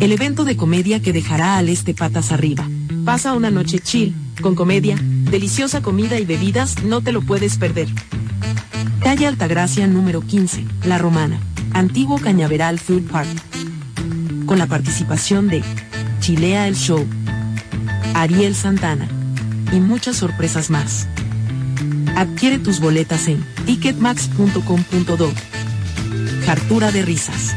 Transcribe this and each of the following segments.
el evento de comedia que dejará al este patas arriba. Pasa una noche chill, con comedia, deliciosa comida y bebidas, no te lo puedes perder. Calle Altagracia número 15, La Romana, Antiguo Cañaveral Food Park. Con la participación de Chilea el Show, Ariel Santana y muchas sorpresas más. Adquiere tus boletas en ticketmax.com.do. Hartura de risas.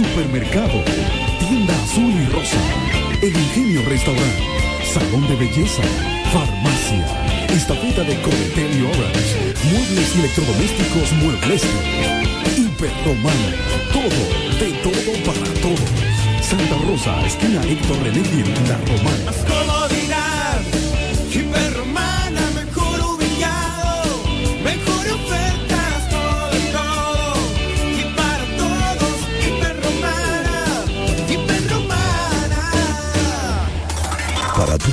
Supermercado, Tienda Azul y Rosa, El Ingenio Restaurant, Salón de Belleza, Farmacia, Estafeta de Cometel y Orange, Muebles y Electrodomésticos Muebles, Hiperromana, todo, de todo para todos. Santa Rosa, esquina Héctor René La Romana.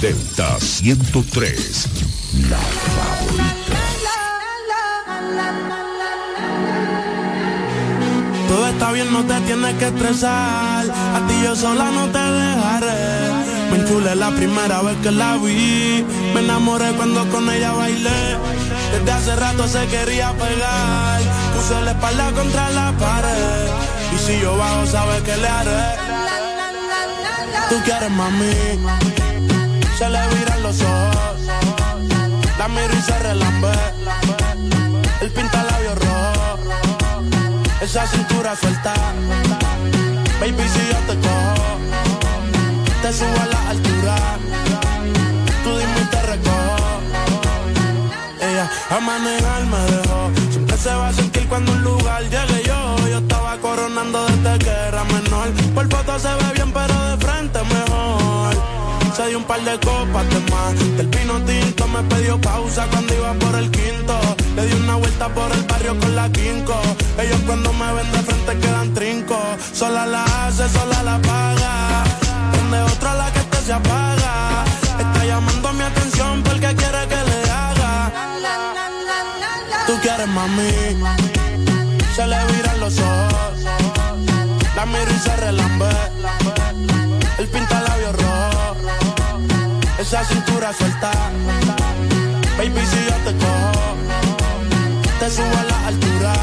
Delta 103, la favorita. Todo está bien, no te tienes que estresar. A ti yo sola no te dejaré. Me enchulé la primera vez que la vi. Me enamoré cuando con ella bailé. Desde hace rato se quería pegar. Puse la espalda contra la pared. Y si yo bajo, sabes que le haré. Tú quieres mami. Se le viran los ojos. La miro y se relambe. El pinta labios rojo. Esa cintura suelta. Baby, si yo te cojo, te subo a la altura. Tú dime y te recojo. Ella a manejar me dejó. Siempre se va a sentir cuando un lugar llegue yo. Yo estaba coronando desde que era menor. Por foto se ve bien, pero de frente mejor. Se dio un par de copas de más. Del vino tinto me pidió pausa cuando iba por el quinto. Le di una vuelta por el barrio con la quinco. Ellos cuando me ven de frente quedan trinco. Sola la hace, sola la paga. Prende otra la que este se apaga. Está llamando mi atención porque quiere que le haga. Tú quieres mami. Se le viran los ojos. La miro y se relambe. El pinta labios rojo. Esa cintura suelta. Baby, si yo te cojo, te subo a la altura.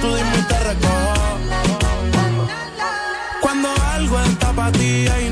Tú dime y te recojo. Cuando algo está para ti tus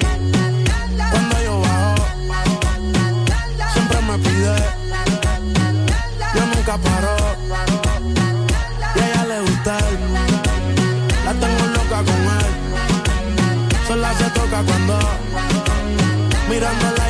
Nunca paro. Y ella le gusta él. La tengo loca con él. Sola se toca cuando mirándola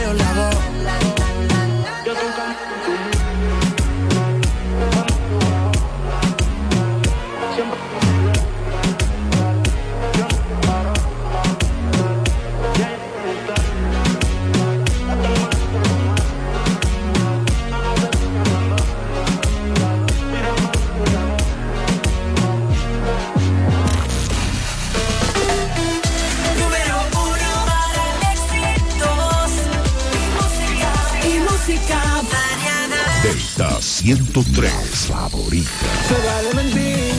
103, favorita. Se vale mentir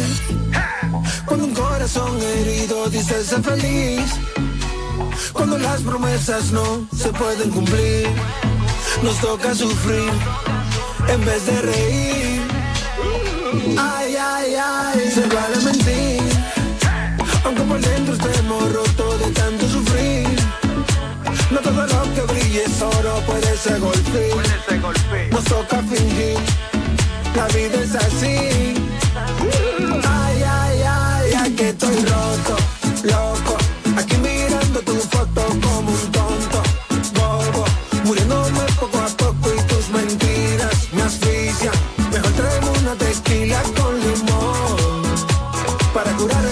cuando un corazón herido dice ser feliz. Cuando las promesas no se pueden cumplir, nos toca sufrir en vez de reír. Ay, ay, ay, se vale mentir. Aunque por dentro estemos rotos de tanto sufrir. No todo lo que brille es oro puede ser golpe. Nos toca fingir, la vida es así. Ay, ay, ay, ay, que estoy roto, loco. Aquí mirando tu foto como un tonto, bobo. Muriéndome poco a poco y tus mentiras me asfixian. Mejor traemos una tequila con limón para curar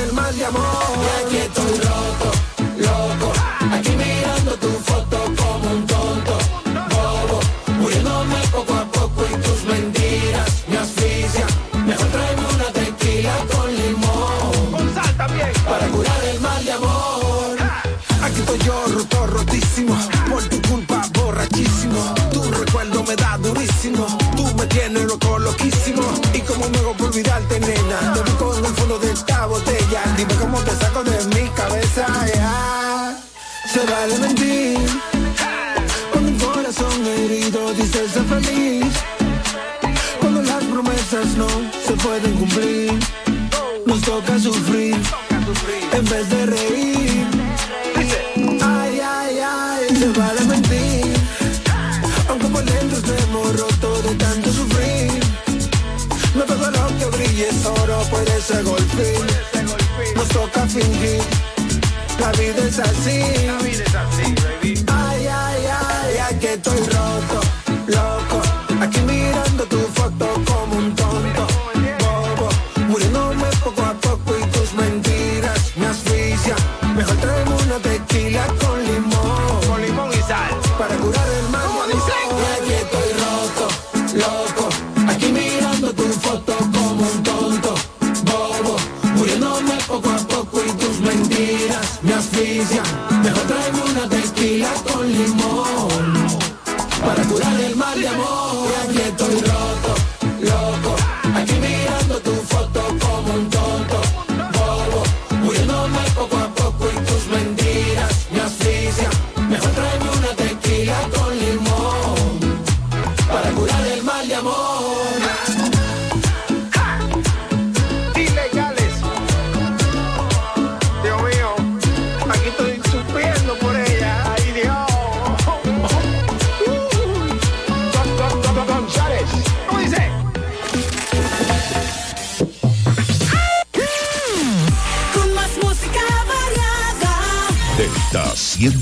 te saco de mi cabeza. ya. Se vale mentir. Cuando un corazón herido dice ser feliz. Cuando las promesas no se pueden cumplir. Nos toca sufrir en vez de reír. Ay, ay, ay, se vale mentir. Aunque por dentro estemos rotos de tanto sufrir. No todo lo que brille es puede ser golpe. Nos toca fingir. La vida es así.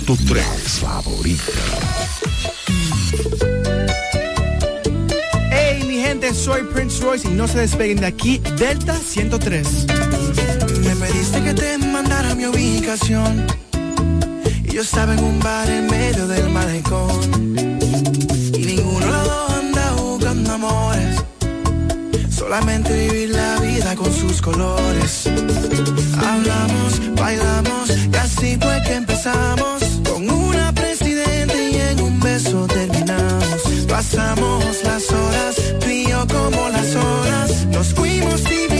103, favorita. Hey mi gente, soy Prince Royce y no se despeguen de aquí, Delta 103. Me pediste que te mandara mi ubicación. Y yo estaba en un bar en medio del malecón. Y ninguno de los dos anda buscando amores. Solamente vivir la vida con sus colores. Hablamos, bailamos, y así fue que empezamos. pasamos las horas, tú y yo como las horas, nos fuimos divididos.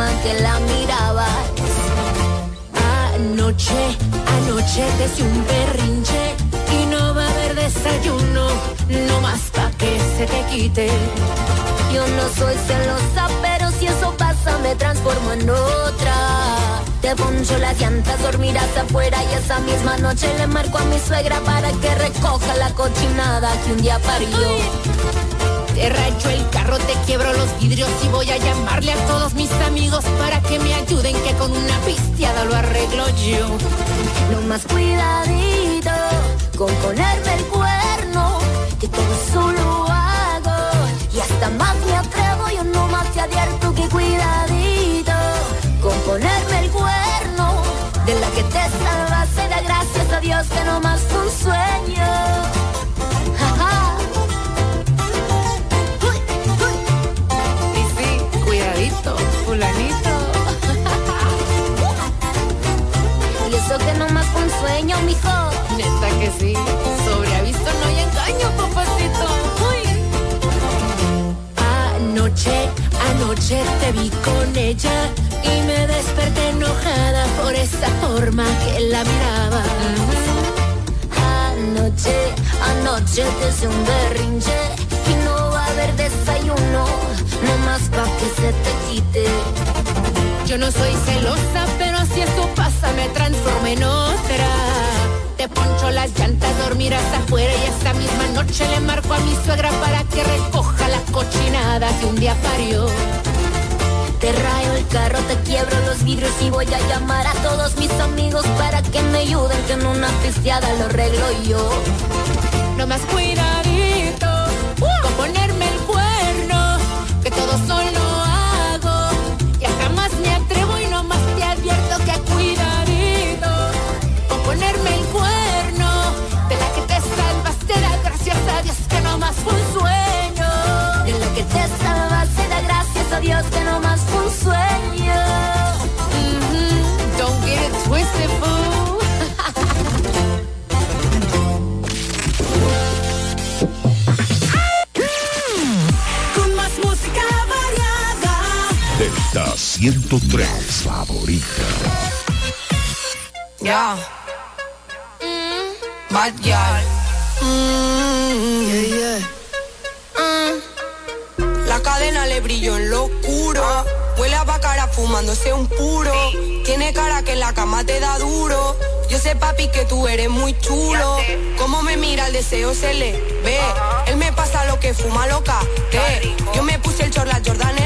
Forma que la mirabas. Anoche, anoche te hice un berrinche y no va a haber desayuno, no más pa' que se te quite. Yo no soy celosa, pero si eso pasa me transformo en otra. Te poncho las llantas, dormirás afuera y esa misma noche le marco a mi suegra para que recoja la cochinada que un día parió. Te racho el carro, quiebro los vidrios y voy a llamarle a todos mis amigos para que me ayuden que con una pisteada lo arreglo yo. No más cuidadito con ponerme el cuerno, que todo eso lo hago. Y hasta más me atrevo, yo no más te advierto que cuidadito con ponerme el cuerno. De la que te salvaste, da gracias a Dios que no más un sueño. Anoche te vi con ella y me desperté enojada por esa forma que la miraba. Anoche, anoche te hice un berrinche y no va a haber desayuno, no más pa' que se te quite. Yo no soy celosa, pero si eso pasa me transformo en otra. Te poncho las llantas, dormirás afuera y esta misma noche le marco a mi suegra para que recoja la cochinada que un día parió. Te rayo el carro, te quiebro los vidrios y voy a llamar a todos mis amigos para que me ayuden que en una pisteada lo arreglo yo. No más cuidadito con ponerme el cuerno, que todo solo hago. Y hasta más me atrevo y no más te advierto que cuidadito con ponerme el cuerno. De la que te salvaste, da gracias a Dios que no más fue un sueño. De la que te salvaste, da gracias a Dios que no 103 favorita. Ya. Bad girl. Mm, yeah, yeah. Mm. La cadena le brilló en lo oscuro. Huele a bacara fumándose un puro. Tiene cara que en la cama te da duro. Yo sé, papi, que tú eres muy chulo. Cómo me mira el deseo se le ve. Él me pasa lo que fuma loca. Que yo me puse el chorla Jordan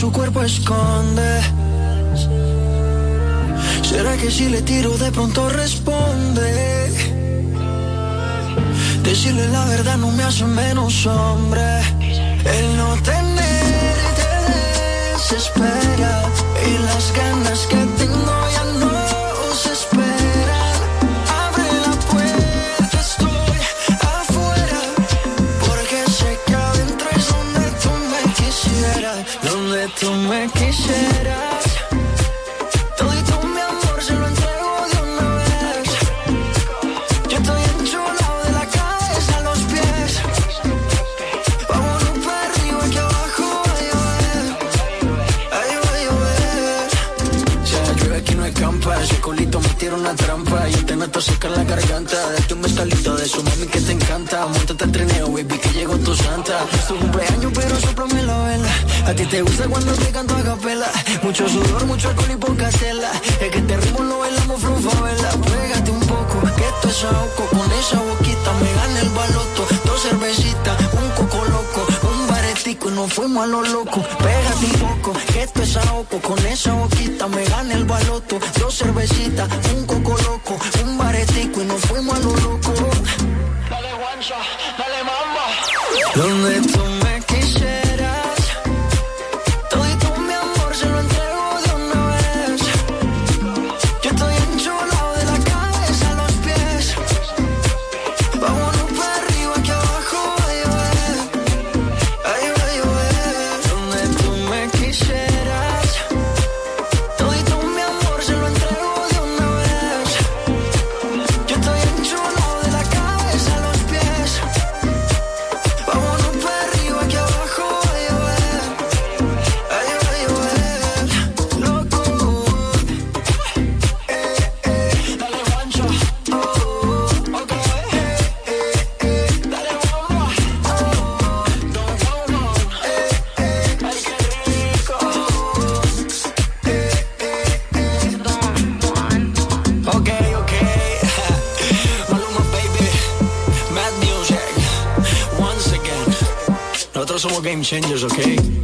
su cuerpo esconde? ¿Será que si le tiro de pronto responde? Decirle la verdad no me hace menos hombre. El no tenerte desespera y las ganas que tengo tú me quisieras. Todito mi amor se lo entrego de una vez. Yo estoy enchulado de la cabeza a los pies. Vámonos para arriba que abajo va a llover. Ay, va a llover. La llueve aquí no escampa, ese culito me tira una trampa. Yo te noto seca la garganta. Date un mezcalito de su mami que te encanta. Montate al trineo, baby, que llegó tu santa. Es tu cumpleaños, pero vela. A ti te gusta cuando te canto a capela. Mucho sudor, mucho alcohol y poca tela. Es que este ritmo lo bailamos flufa, vela. Pégate un poco, que esto es ahogo. Con esa boquita me gana el baloto. Dos cervecitas, un coco loco, un baretico y nos fuimos a lo loco. Pégate un poco, que esto es ahogo. Con esa boquita me gana el baloto. Dos cervecitas, un coco loco, un baretico y nos fuimos a lo loco. Dale guancha, dale mamba. Donde tú game changers, ¿ok?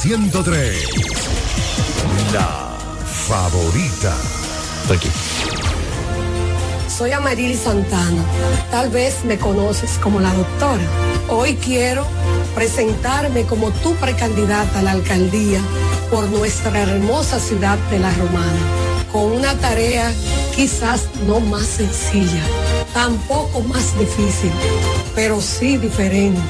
103. La favorita. Aquí. Soy Amaril Santana. Tal vez me conoces como la doctora. Hoy quiero presentarme como tu precandidata a la alcaldía por nuestra hermosa ciudad de La Romana, con una tarea quizás no más sencilla, tampoco más difícil, pero sí diferente.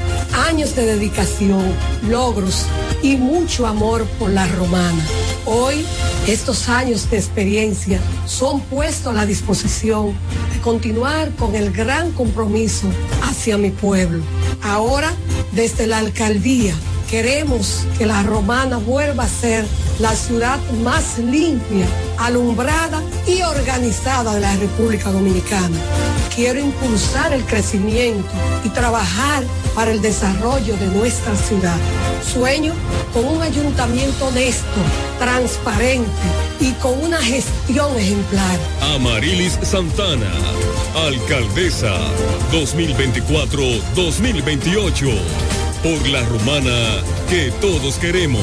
Años de dedicación, logros y mucho amor por La Romana. Hoy, estos años de experiencia son puestos a la disposición de continuar con el gran compromiso hacia mi pueblo. Ahora, desde la alcaldía, queremos que la romana vuelva a ser la ciudad más limpia, alumbrada y organizada de la República Dominicana. Quiero impulsar el crecimiento y trabajar para el desarrollo de nuestra ciudad. Sueño con un ayuntamiento honesto, transparente y con una gestión ejemplar. Amarilis Santana, alcaldesa 2024-2028. Por la romana que todos queremos.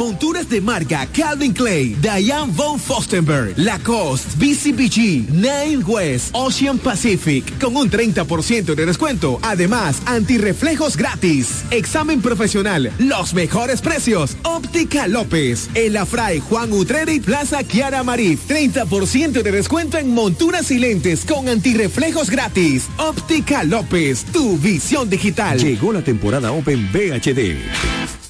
Monturas de marca Calvin Clay, Diane von Fostenberg, Lacoste, BCBG, Nine West, Ocean Pacific, con un 30% de descuento. Además, antirreflejos gratis. Examen profesional, los mejores precios. Óptica López, El Afray, Juan Utreri, Plaza Kiara Marí. 30% de descuento en monturas y lentes con antirreflejos gratis. Óptica López, tu visión digital. Llegó la temporada Open VHD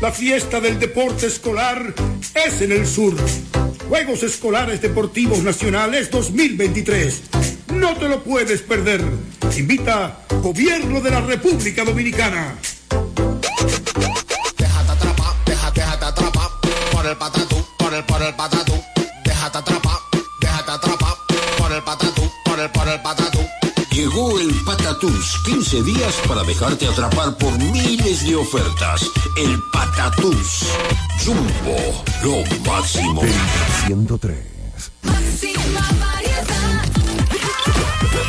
La fiesta del deporte escolar es en el sur. Juegos Escolares Deportivos Nacionales 2023. No te lo puedes perder. Invita Gobierno de la República Dominicana. Déjate atrapar, déjate, déjate atrapar por el patatú, por el, por el patatú. Déjate atrapar, déjate atrapar por el patatú, por el, por el patatú. Llegó el Patatús, 15 días para dejarte atrapar por miles de ofertas. El Patatús. Jumbo, lo máximo. 103.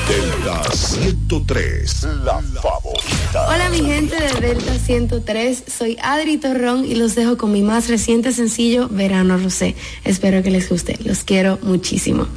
Delta 103, la favorita. Hola mi gente de Delta 103, soy Adri Torrón y los dejo con mi más reciente sencillo Verano Rosé. Espero que les guste, los quiero muchísimo.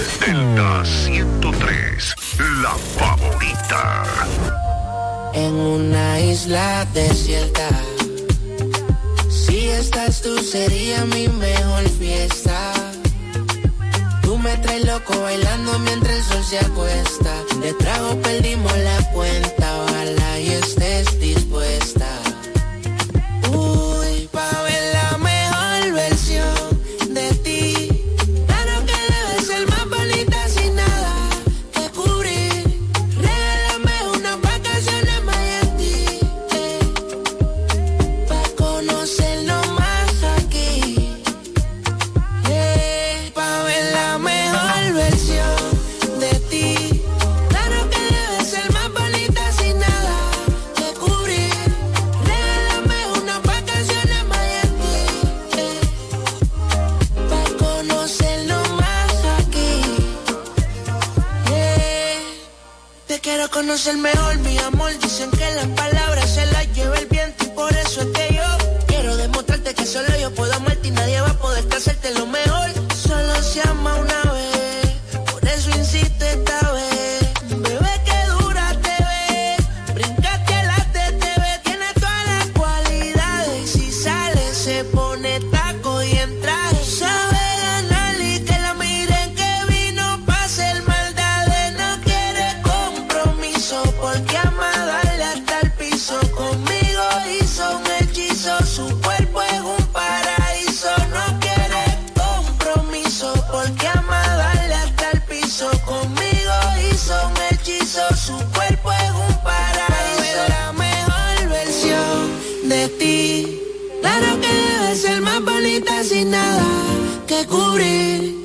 Delta 103, la favorita. En una isla desierta, si estás tú sería mi mejor fiesta. Tú me traes loco bailando mientras el sol se acuesta. De trago perdimos la cuenta, ojalá y estés dispuesta nada que cubrir.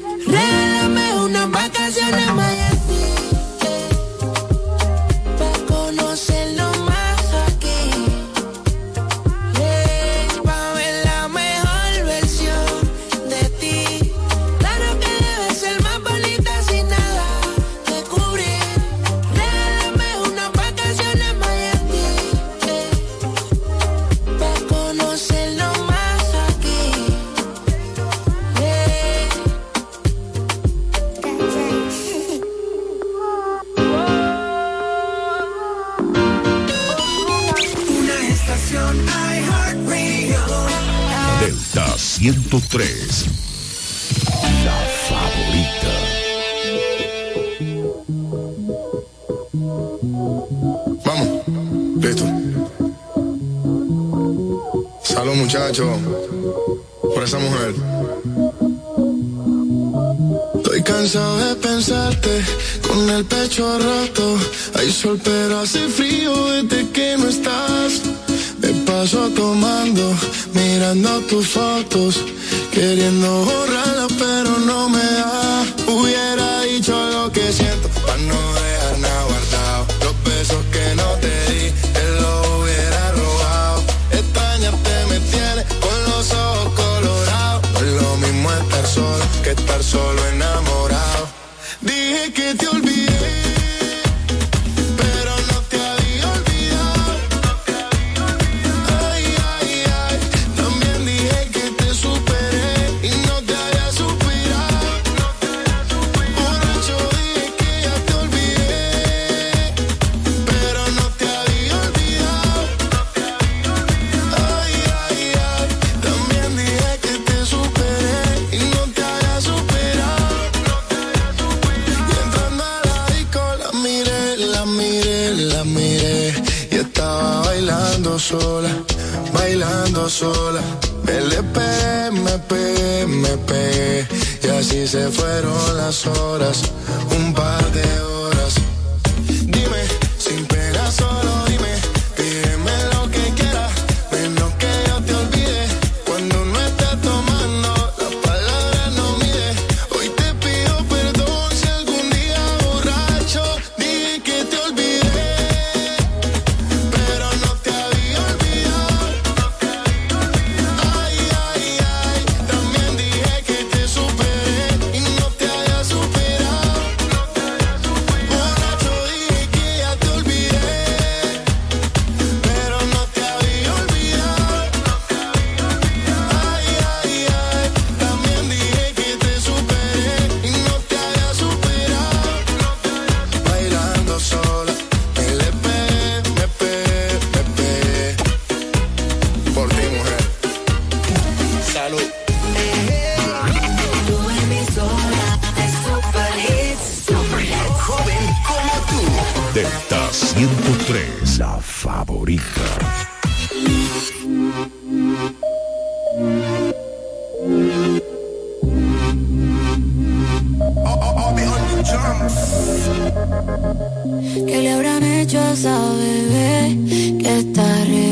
solo enamorado. Dije que te olvidé. se fueron las horas. ¿Qué le habrán hecho a esa bebé que está arriba?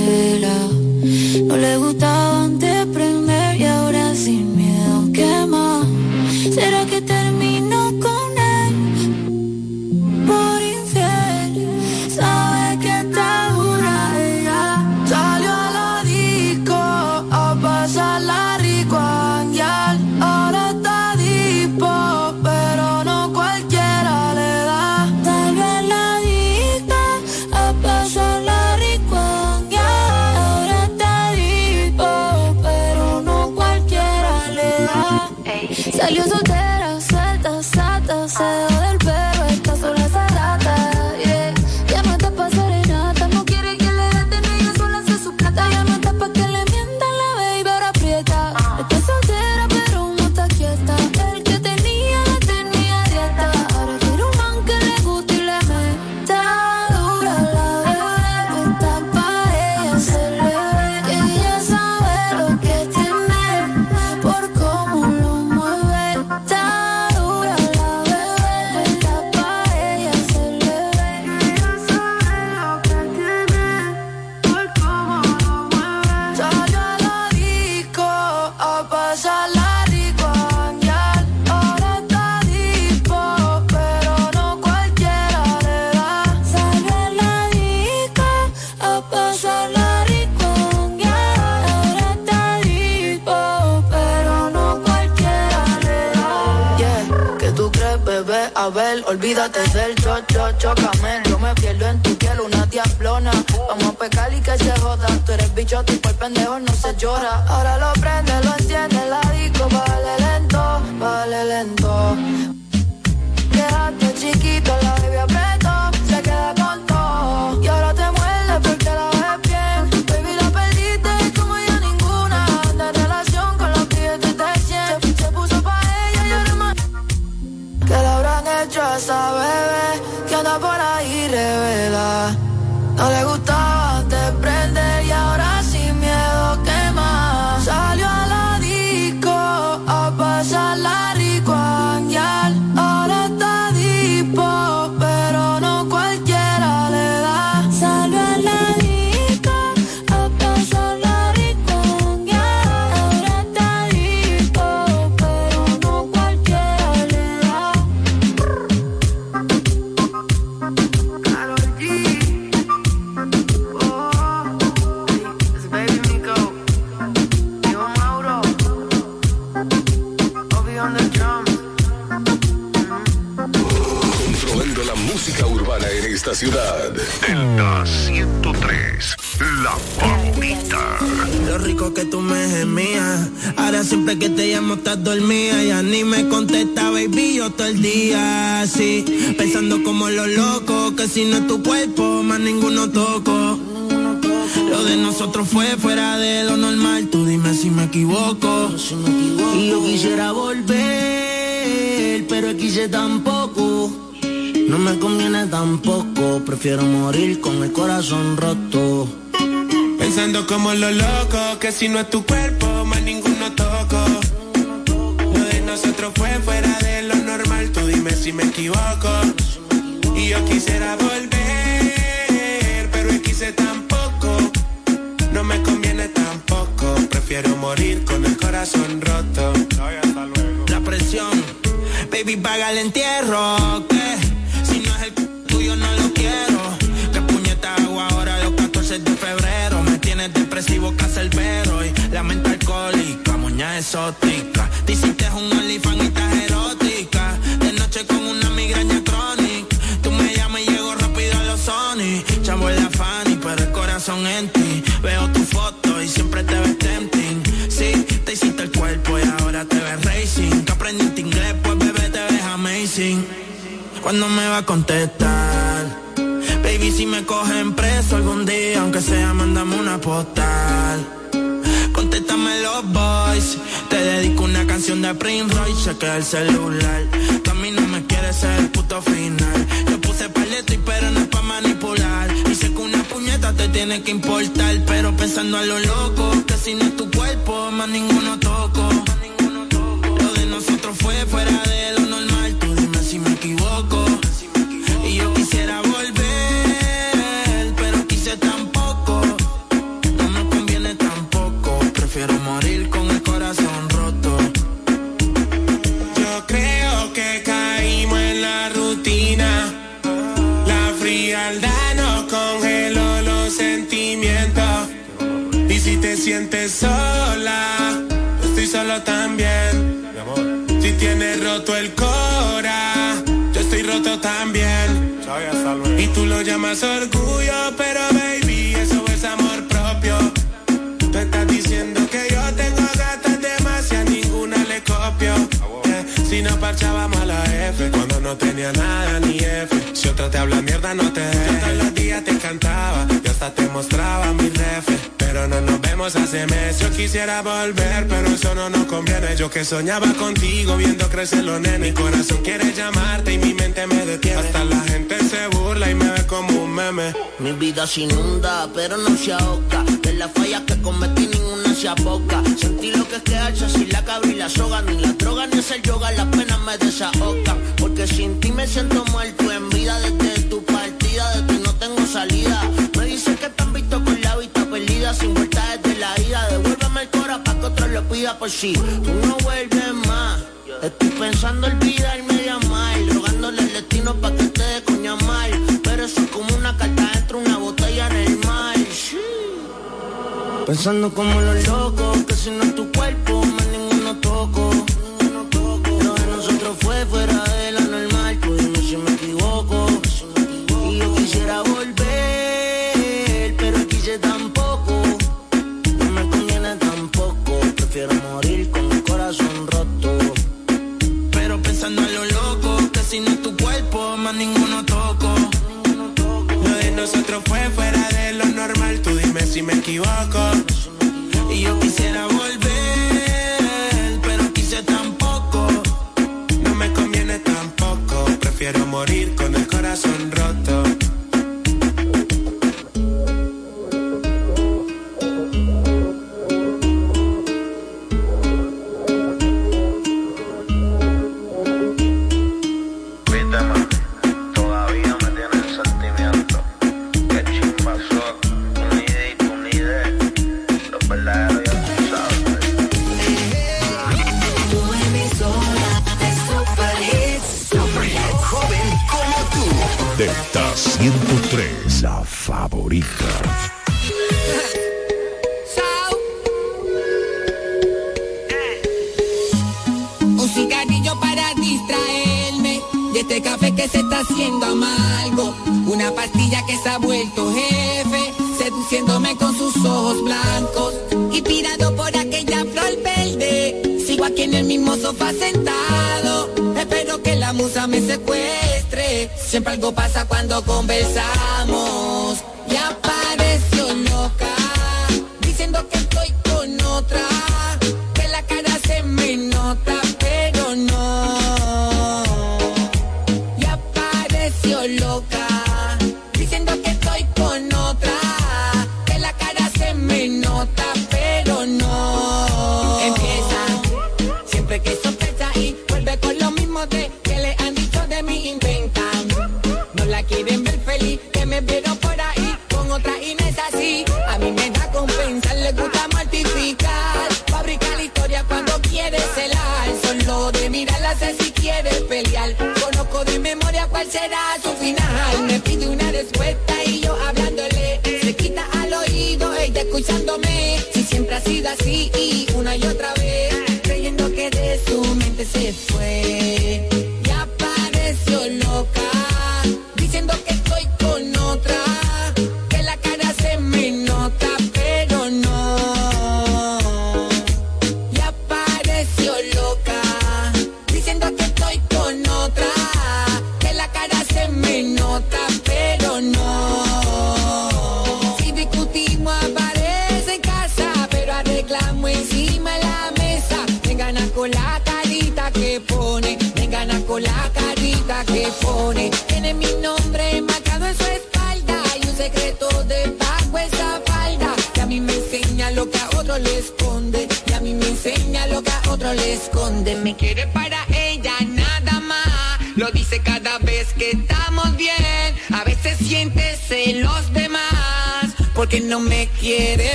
Que si no es tu cuerpo, más ninguno toco. Lo de nosotros fue fuera de lo normal, tú dime si me equivoco. Y yo quisiera volver, pero es quise tampoco. No me conviene tampoco, prefiero morir con el corazón roto. La presión, baby, paga el entierro. Que si no es el tuyo, no lo quiero. Que puñeta hago ahora los 14 de febrero? Me tienes depresivo, exótica. Dicen que es un olifán y estás erótica. De noche con una migraña crónica. Tú me llamas y llego rápido a los Sony. Chavo la Fanny, pero el corazón en ti. Veo tu foto y siempre te ves tempting. Sí, te hiciste el cuerpo y ahora te ves racing. Que aprendiste inglés, pues bebé te ves amazing. ¿Cuándo me va a contestar? Baby, si me cogen preso algún día, aunque sea, mándame una postal. Contéstame los boys canción de Prince Royce chequea el celular. Tú a mí no me quieres ser el puto final. Yo puse paleto y pero no es pa' manipular. Y sé que una puñeta te tiene que importar. Pero pensando a lo loco, que si no es tu cuerpo, más ninguno toco. Lo de nosotros fue fuera de lo normal roto el cora, yo estoy roto también. Y tú lo llamas orgullo, pero baby, eso es amor propio. Tú estás diciendo que yo tengo gatas demasiadas, ninguna le copio. Yeah. Si no parchábamos a la F, cuando no tenía nada ni F. Si otra te habla mierda, no te dejes. Todos los días te cantaba, y hasta te mostraba mi ref. Pero no nos hace meses. Yo quisiera volver, pero eso no nos conviene. Yo que soñaba contigo, viendo crecer los nenes. Mi corazón quiere llamarte y mi mente me detiene. Hasta la gente se burla y me ve como un meme. Mi vida se inunda, pero no se ahoga. De las fallas que cometí ninguna se aboca. Sentí lo que es quedarse sin la cabra y la soga. Ni la droga ni hacer yoga, las penas me desahogan. Porque sin ti me siento muerto en vida. Desde tu partida, de ti no tengo salida. Me dicen que te han visto con la vista perdida. Sin vuelta la ida. Devuélveme el cora pa' que otro lo pida por si tú no vuelves más. Estoy pensando olvidarme de amar. Rogándole al destino pa' que te dé coña mal. Pero eso es como una carta dentro de una botella en el mar. Pensando como los locos, que si no es tu cuerpo, me equivoco. En el mismo sofá sentado. Espero que la musa me secuestre. Siempre algo pasa cuando conversamos.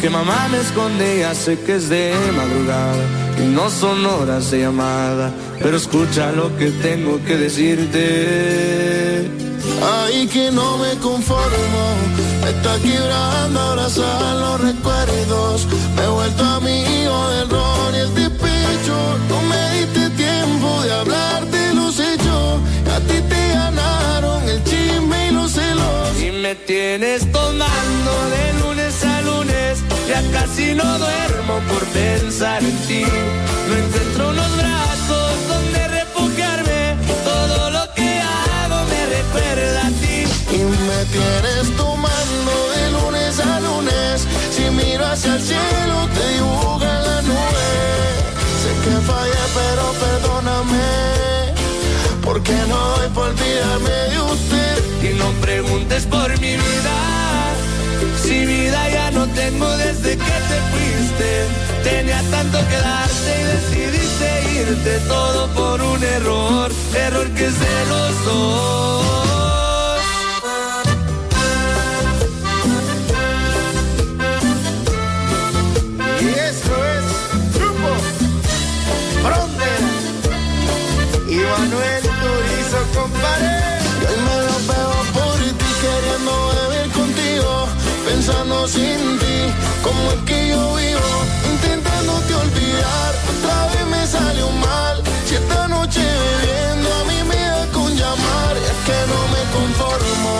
Que mamá me esconde ya sé que es de madrugada y no son horas de llamada pero escucha lo que tengo que decirte Ay, que no me conformo, me está quebrando abrazar los recuerdos. Me he vuelto amigo del ron y el despecho. No me diste tiempo de hablar de los hechos. A ti te ganaron el chisme y los celos. y me tienes tomando de lunes ya casi no duermo por pensar en ti no encuentro unos brazos donde refugiarme todo lo que hago me recuerda a ti Y me tienes tomando de lunes a lunes. Si miro hacia el cielo, te dibuja en la nube. Sé que fallé, pero perdóname. Porque no doy por olvidarme de usted. y no preguntes por mi vida si vida ya no tengo desde que te fuiste. Tenía tanto que darte y decidiste irte. Todo por un error error que es de los pensando sin ti, como es que yo vivo, intentándote olvidar. Otra vez me salió mal, si esta noche bebiendo a mí me da con llamar, es que no me conformo.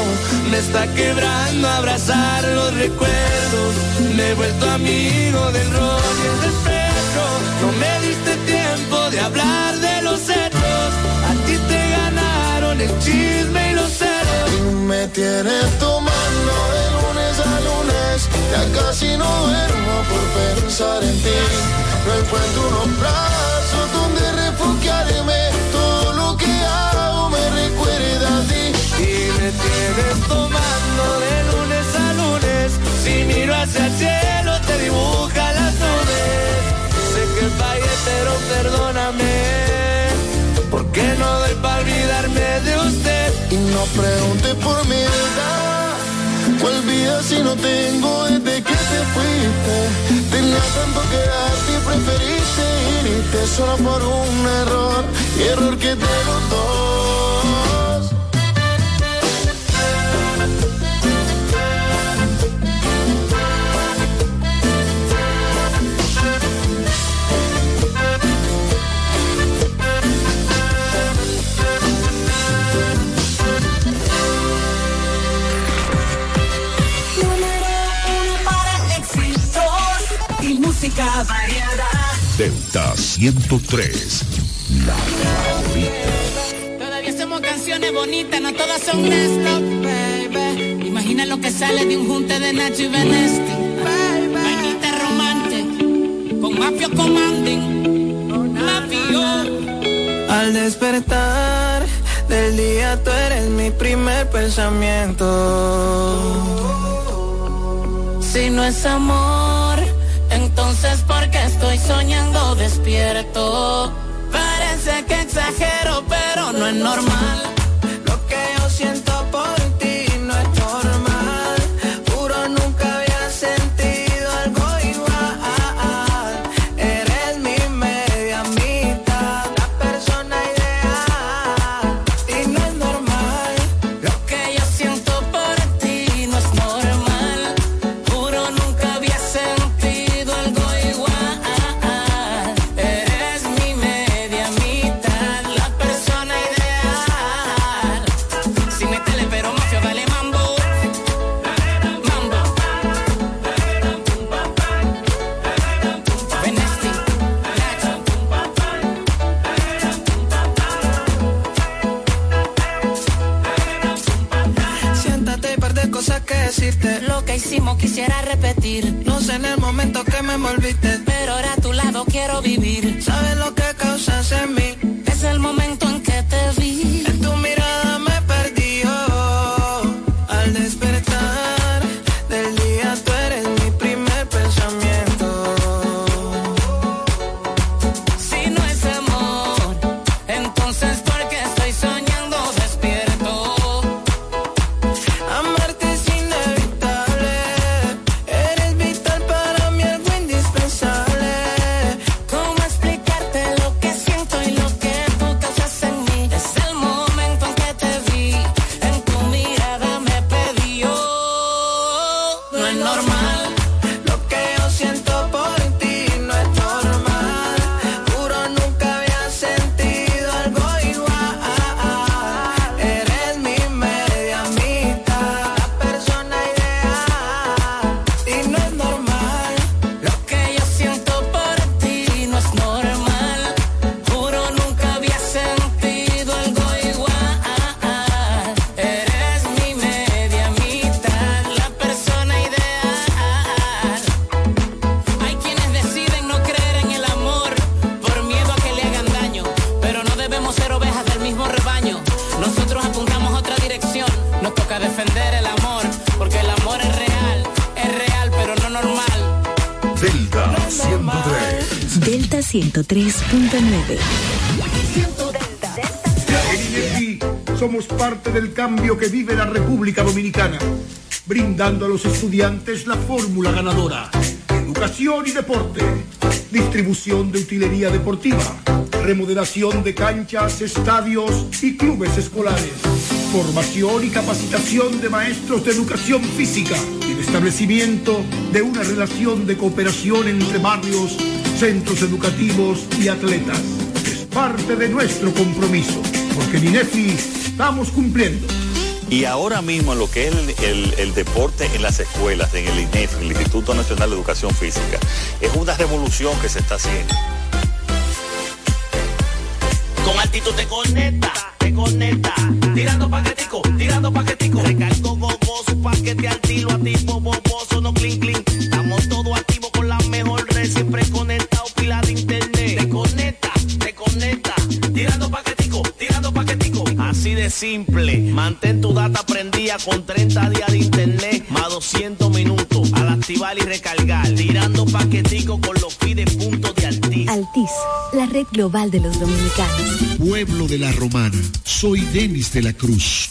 Me está quebrando abrazar los recuerdos. Me he vuelto amigo del rol y el despecho. No me diste tiempo de hablar de los hechos. A ti te ganaron el chisme me tienes tomando de lunes a lunes, ya casi no duermo por pensar en ti. No encuentro unos brazos donde refugiarme, todo lo que hago me recuerda a ti. Y me tienes tomando de lunes a lunes. Si miro hacia el cielo, te dibuja las nubes. Sé que fallé, pero perdóname. Porque no doy Y no pregunte por mi verdad, ¿cuál vida si no tengo desde que te fuiste? Tenía tanto que darte y preferiste irte solo por un error, error que de los dos. Música variada. Delta 103. La favorita. Todavía hacemos canciones bonitas, no todas son esto, baby. Imagina lo que sale de un junte de Nacho y Benesti. Vainita romántica, con mafio commanding, mafio. Al despertar del día tú eres mi primer pensamiento. Si no es amor, entonces ¿por qué estoy soñando despierto? Parece que exagero, pero no es normal. Quiero vivir. Sabes lo que En somos parte del cambio que vive la República Dominicana, brindando a los estudiantes la fórmula ganadora. Educación y deporte, distribución de utilería deportiva, remodelación de canchas, estadios y clubes escolares, formación y capacitación de maestros de educación física y el establecimiento de una relación de cooperación entre barrios, centros educativos y atletas es parte de nuestro compromiso, porque en INEFI estamos cumpliendo. Y ahora mismo en lo que es el, el- el deporte en las escuelas, en el INEF, el Instituto Nacional de Educación Física, es una revolución que se está haciendo. Con altitud te conecta, te conecta. Tirando paquetico, tirando paquetico. Recargo gogoso, paquete al tiro, activo, boboso, no clink, clink. Simple, mantén tu data prendida con 30 días de internet, más 200 minutos al activar y recargar. Tirando paquetico con los pide puntos de Altis. Altis, la red global de los dominicanos. Pueblo de la Romana, soy Denis de la Cruz,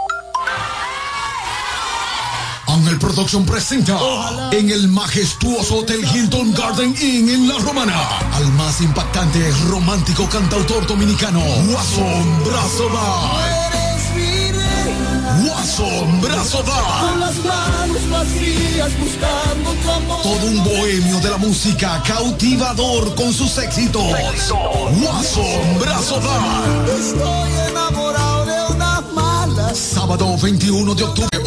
Ángel Production presenta en el majestuoso Hotel Hilton Garden Inn en La Romana al más impactante romántico cantautor dominicano, Guasón Brazo. Guasón Brazo Con Da. las manos vacías buscando tu amor. Todo un bohemio de la música cautivador con sus éxitos. Guasón Brazo. Estoy enamorado de una mala. Sábado 21 de octubre